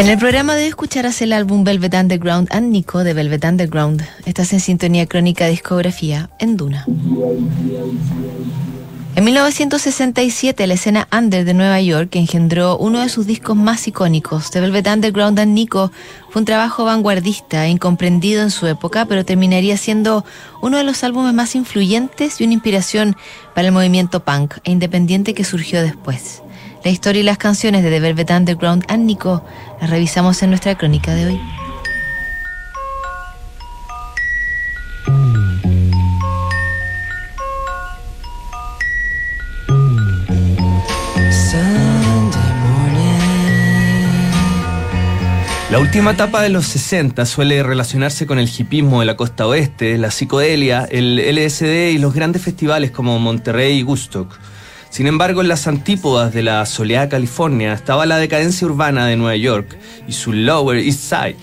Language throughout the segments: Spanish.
En el programa de hoy escucharás el álbum Velvet Underground and Nico de Velvet Underground. Estás en sintonía crónica discografía en Duna. En 1967, la escena under de Nueva York engendró uno de sus discos más icónicos. The Velvet Underground and Nico fue un trabajo vanguardista incomprendido en su época, pero terminaría siendo uno de los álbumes más influyentes y una inspiración para el movimiento punk e independiente que surgió después. La historia y las canciones de The Velvet Underground and Nico las revisamos en nuestra crónica de hoy. La última etapa de los 60 suele relacionarse con el hipismo de la costa oeste, la psicodelia, el LSD y los grandes festivales como Monterrey y Woodstock. Sin embargo, en las antípodas de la soleada California estaba la decadencia urbana de Nueva York y su Lower East Side.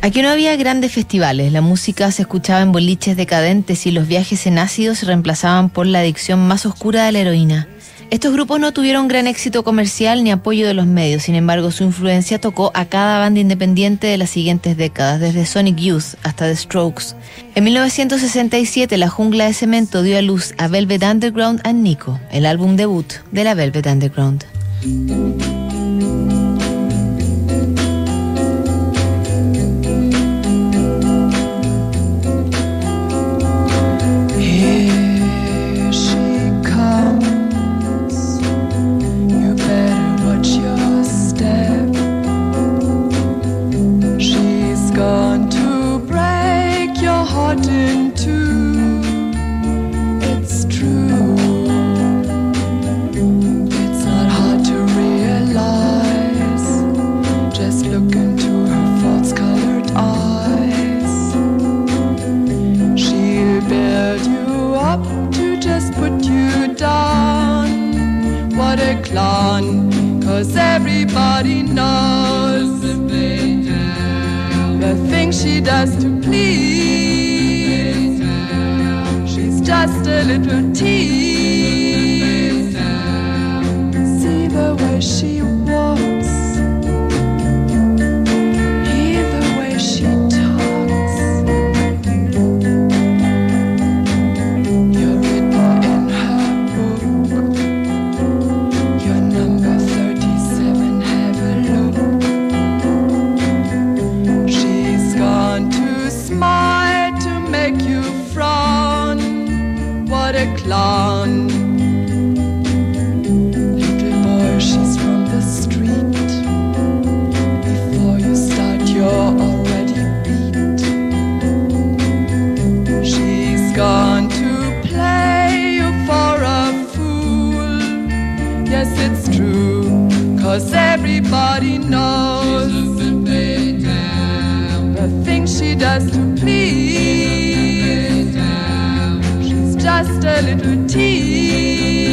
Aquí no había grandes festivales, la música se escuchaba en boliches decadentes y los viajes en ácido se reemplazaban por la adicción más oscura de la heroína. Estos grupos no tuvieron gran éxito comercial ni apoyo de los medios, sin embargo su influencia tocó a cada banda independiente de las siguientes décadas, desde Sonic Youth hasta The Strokes. En 1967 la jungla de cemento dio a luz a Velvet Underground and Nico, el álbum debut de la Velvet Underground. She does to please. She's just a little tease. See the way she Yes, it's true, cause everybody knows the things she does to please. She's just a little tease.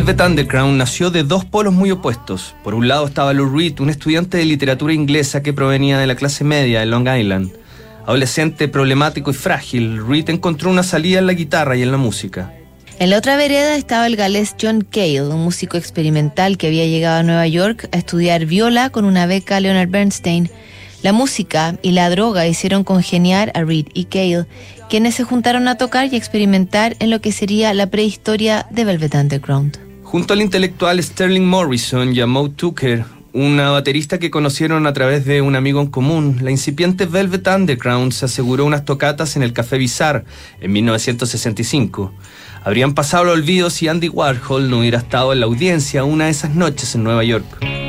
Velvet Underground nació de dos polos muy opuestos. Por un lado estaba Lou Reed, un estudiante de literatura inglesa que provenía de la clase media de Long Island. Adolescente problemático y frágil, Reed encontró una salida en la guitarra y en la música. En la otra vereda estaba el galés John Cale, un músico experimental que había llegado a Nueva York a estudiar viola con una beca Leonard Bernstein. La música y la droga hicieron congeniar a Reed y Cale, quienes se juntaron a tocar y experimentar en lo que sería la prehistoria de Velvet Underground. Junto al intelectual Sterling Morrison y a Moe Tucker, una baterista que conocieron a través de un amigo en común, la incipiente Velvet Underground se aseguró unas tocatas en el Café Bizarre en 1965. Habrían pasado el olvido si Andy Warhol no hubiera estado en la audiencia una de esas noches en Nueva York.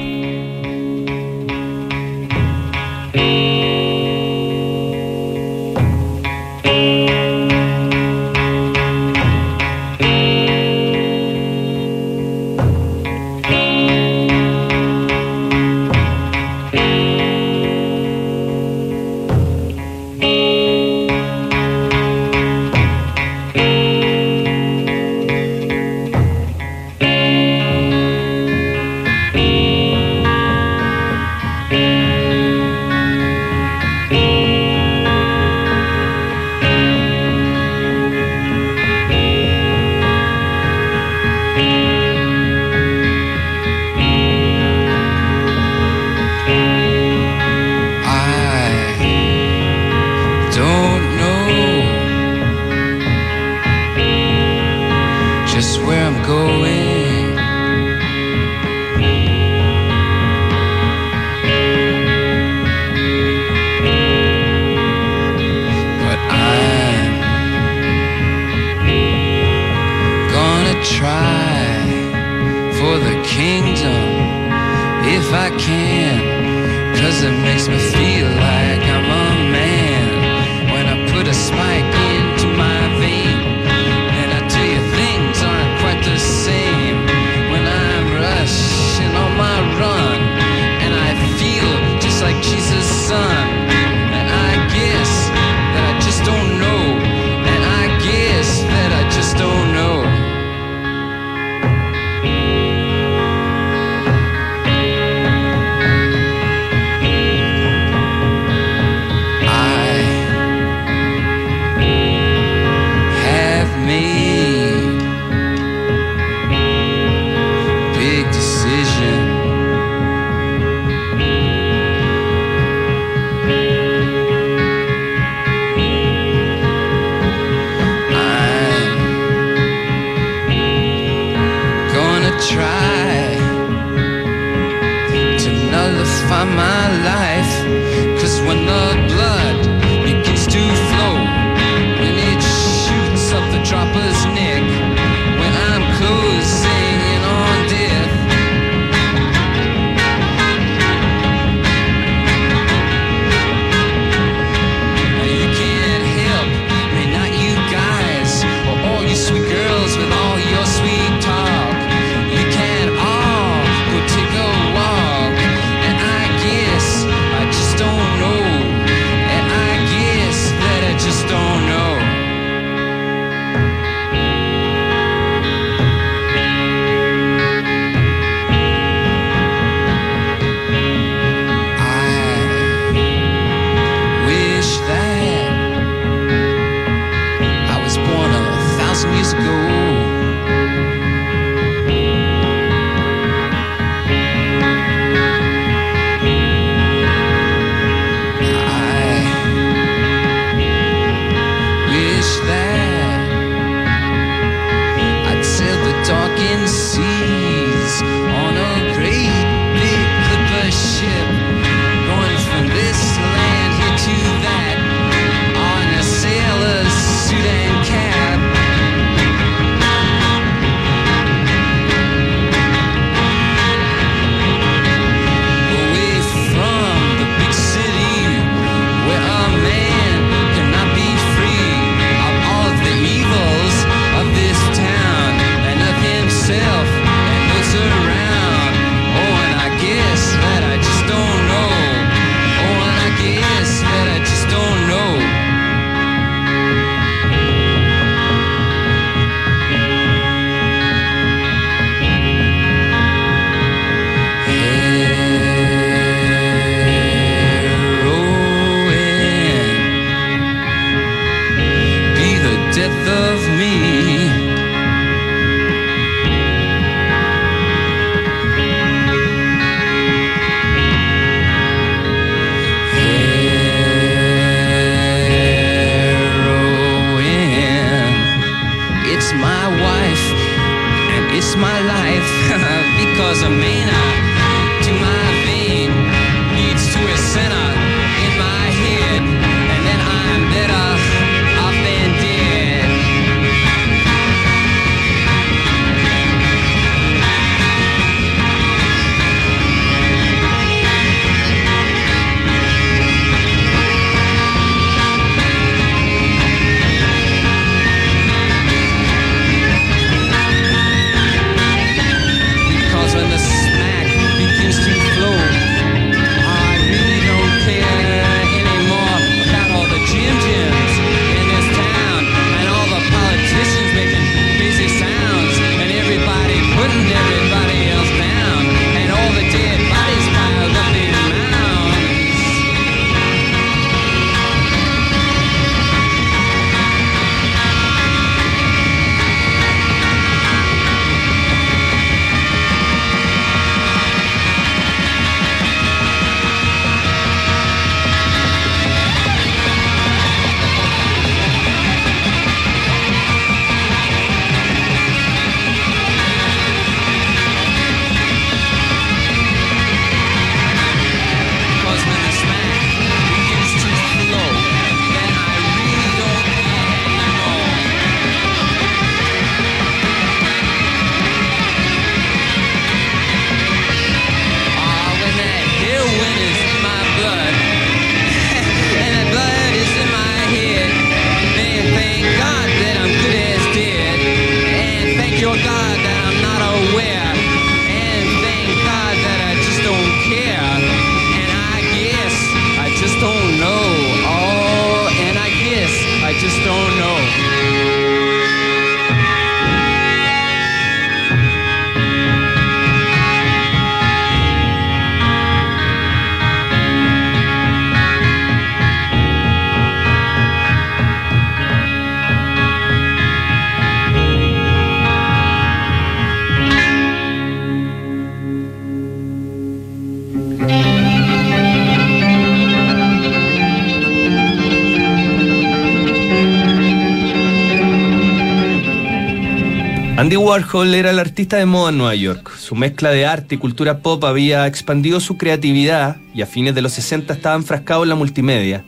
Andy Warhol era el artista de moda en Nueva York. Su mezcla de arte y cultura pop había expandido su creatividad y a fines de los 60 estaba enfrascado en la multimedia.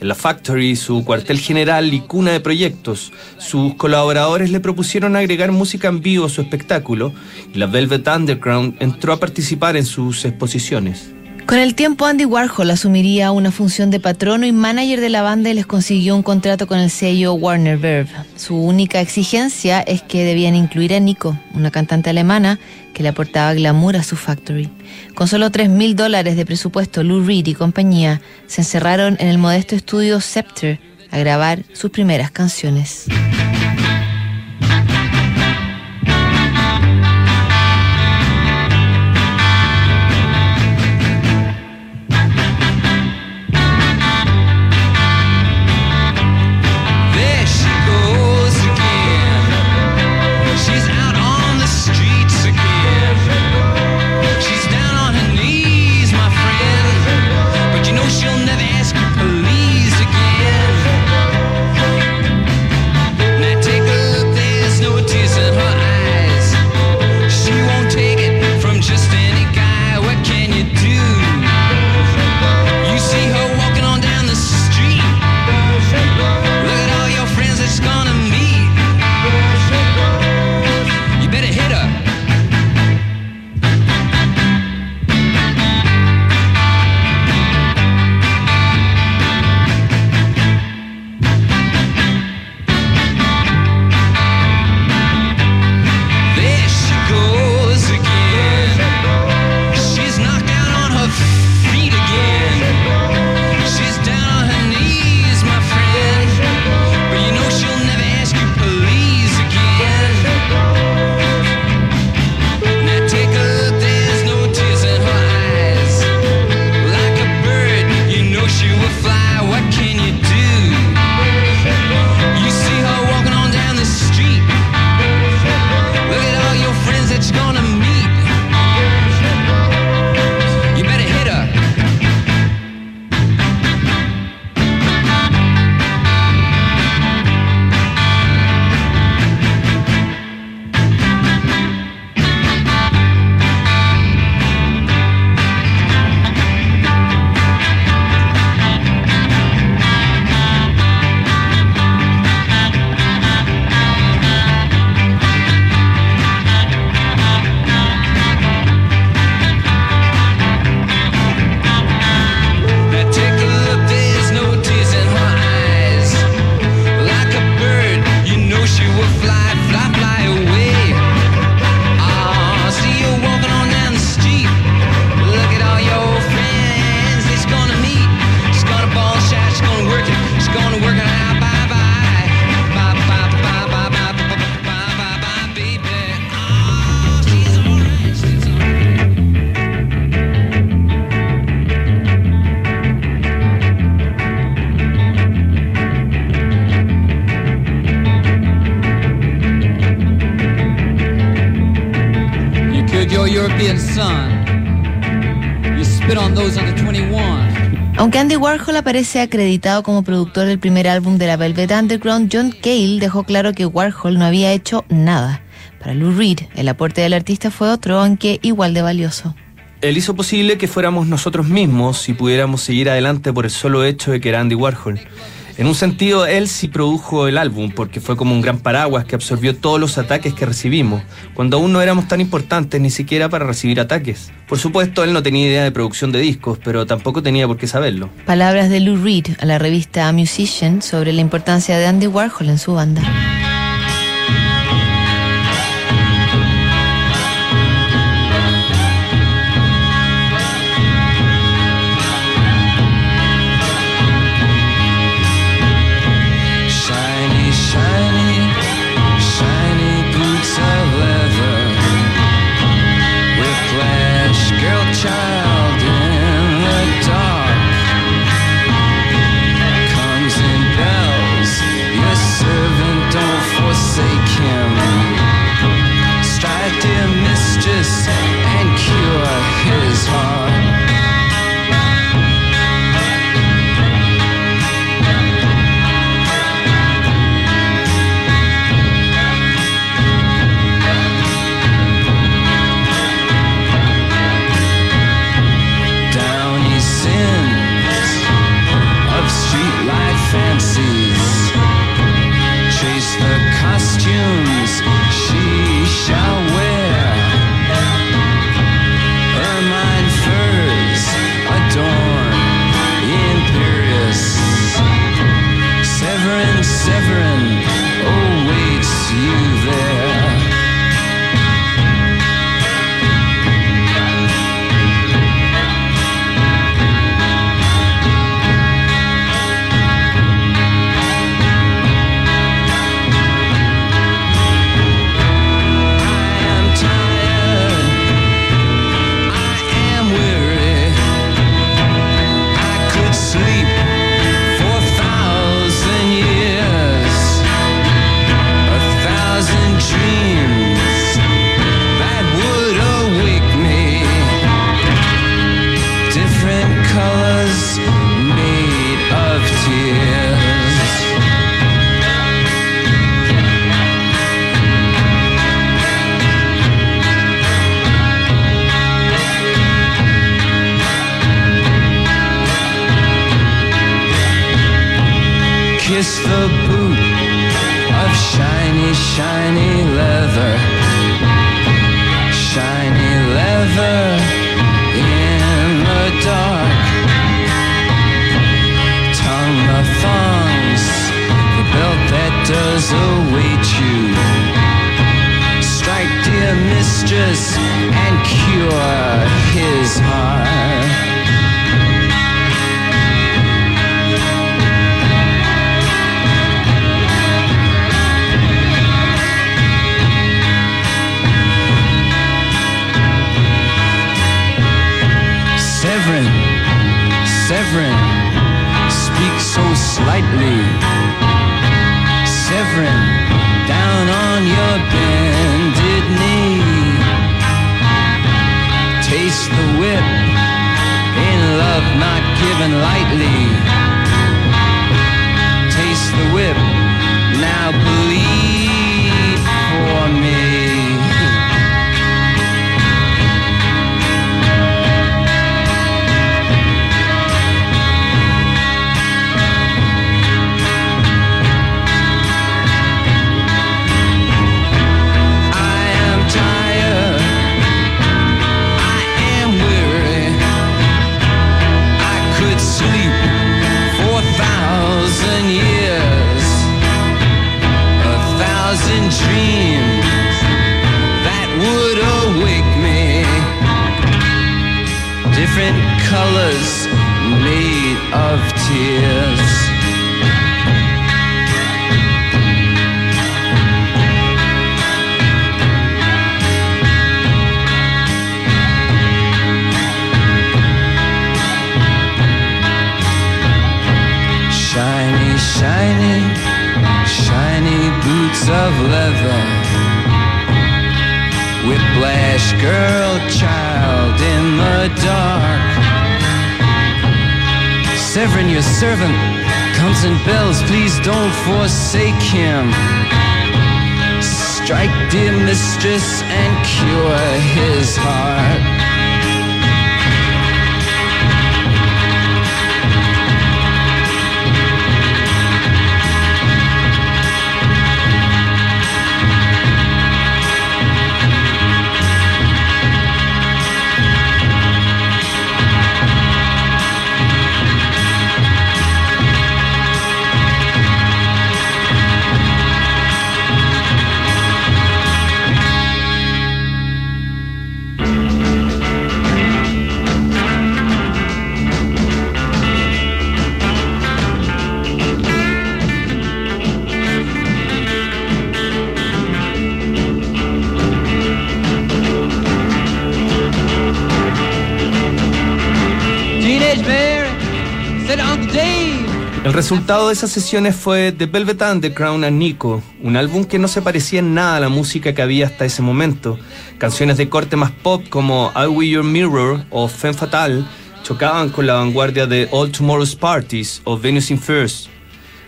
En la Factory, su cuartel general y cuna de proyectos, sus colaboradores le propusieron agregar música en vivo a su espectáculo y la Velvet Underground entró a participar en sus exposiciones. Con el tiempo, Andy Warhol asumiría una función de patrono y manager de la banda y les consiguió un contrato con el sello Warner Verve. Su única exigencia es que debían incluir a Nico, una cantante alemana que le aportaba glamour a su factory. Con solo 3 mil dólares de presupuesto, Lou Reed y compañía se encerraron en el modesto estudio Scepter a grabar sus primeras canciones. Caribbean sun. You spit on those under 21. Aunque Andy Warhol aparece acreditado como productor del primer álbum de la Velvet Underground, John Cale dejó claro que Warhol no había hecho nada. Para Lou Reed, el aporte del artista fue otro, aunque igual de valioso. Él hizo posible que fuéramos nosotros mismos y pudiéramos seguir adelante por el solo hecho de que era Andy Warhol. En un sentido, él sí produjo el álbum, porque fue como un gran paraguas que absorbió todos los ataques que recibimos, cuando aún no éramos tan importantes ni siquiera para recibir ataques. Por supuesto, él no tenía idea de producción de discos, pero tampoco tenía por qué saberlo. Palabras de Lou Reed a la revista Musician sobre la importancia de Andy Warhol en su banda. The the boot of shiny, shiny leather. Shiny leather in the dark. Tongue the thongs, the belt that does await you. Strike, dear mistress, and cure his heart. Lightly. Dreams that would awake me. Different colors made of tears. Whiplash girl child in the dark. Severin, your servant, comes in bells. Please don't forsake him. Strike, dear mistress, and cure his heart. Resultado de esas sesiones fue The Velvet Underground and Nico, un álbum que no se parecía en nada a la música que había hasta ese momento. Canciones de corte más pop como I Will Your Mirror o Femme Fatale chocaban con la vanguardia de All Tomorrow's Parties o Venus in First.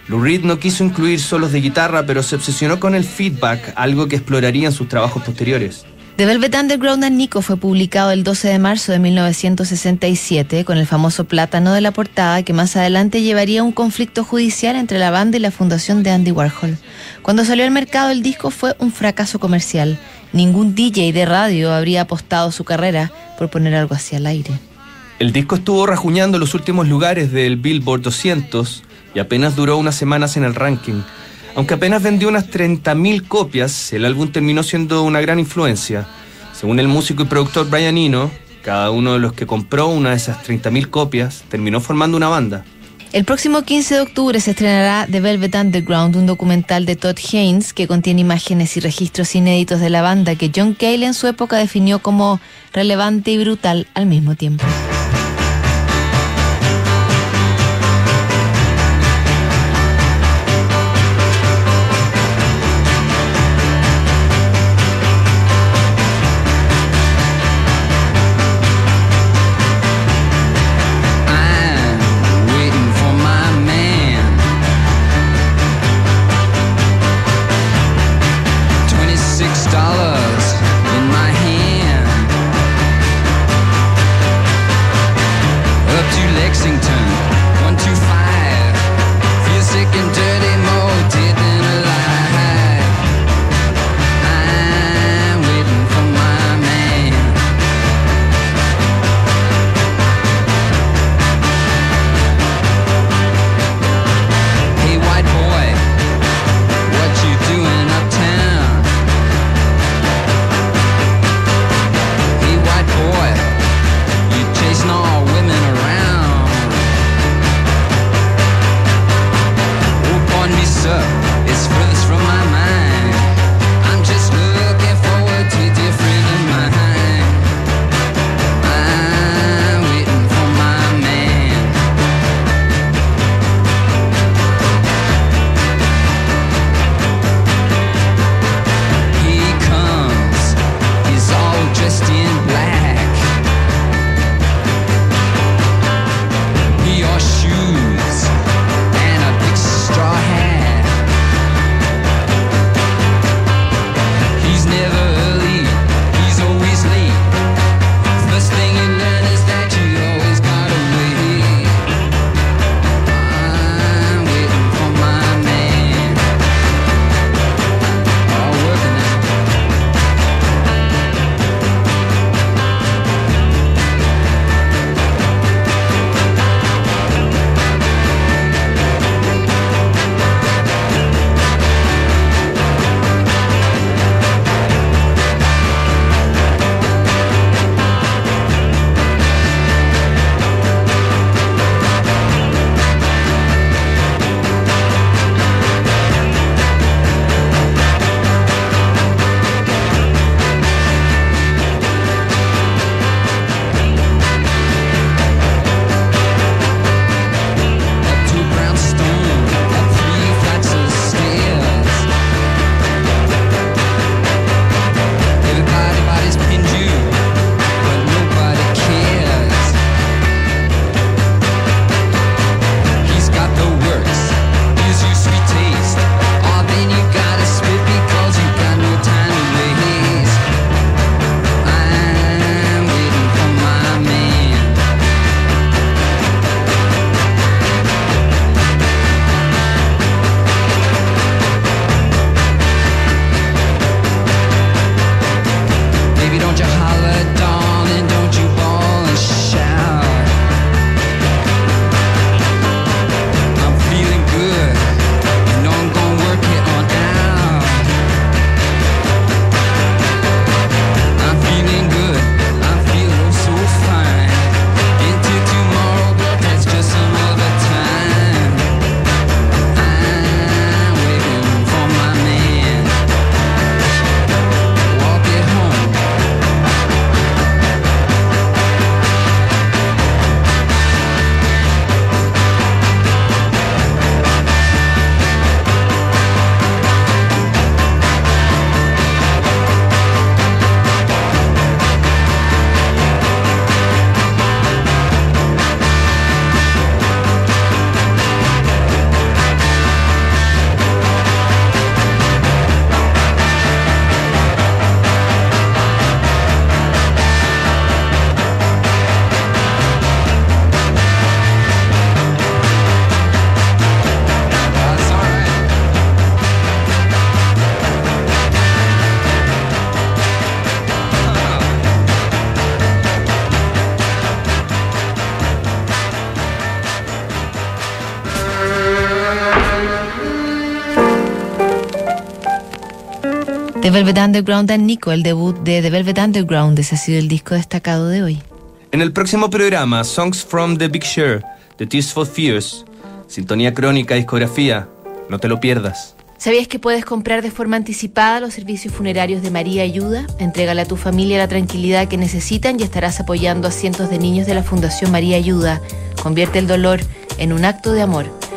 Lou Reed no quiso incluir solos de guitarra, pero se obsesionó con el feedback, algo que exploraría en sus trabajos posteriores. The Velvet Underground and Nico fue publicado el 12 de marzo de 1967 con el famoso plátano de la portada que más adelante llevaría a un conflicto judicial entre la banda y la fundación de Andy Warhol. Cuando salió al mercado el disco fue un fracaso comercial. Ningún DJ de radio habría apostado su carrera por poner algo así al aire. El disco estuvo rajuñando los últimos lugares del Billboard 200 y apenas duró unas semanas en el ranking. Aunque apenas vendió unas 30.000 copias, el álbum terminó siendo una gran influencia. Según el músico y productor Brian Eno, cada uno de los que compró una de esas 30.000 copias terminó formando una banda. El próximo 15 de octubre se estrenará The Velvet Underground, un documental de Todd Haynes que contiene imágenes y registros inéditos de la banda que John Cale en su época definió como relevante y brutal al mismo tiempo. Velvet Underground and Nico, el debut de The Velvet Underground, ese ha sido el disco destacado de hoy. En el próximo programa, Songs from the Big Share, The Tears for Fears, Sintonía Crónica, Discografía, no te lo pierdas. ¿Sabías que puedes comprar de forma anticipada los servicios funerarios de María Ayuda? Entrégale a tu familia la tranquilidad que necesitan y estarás apoyando a cientos de niños de la Fundación María Ayuda. Convierte el dolor en un acto de amor.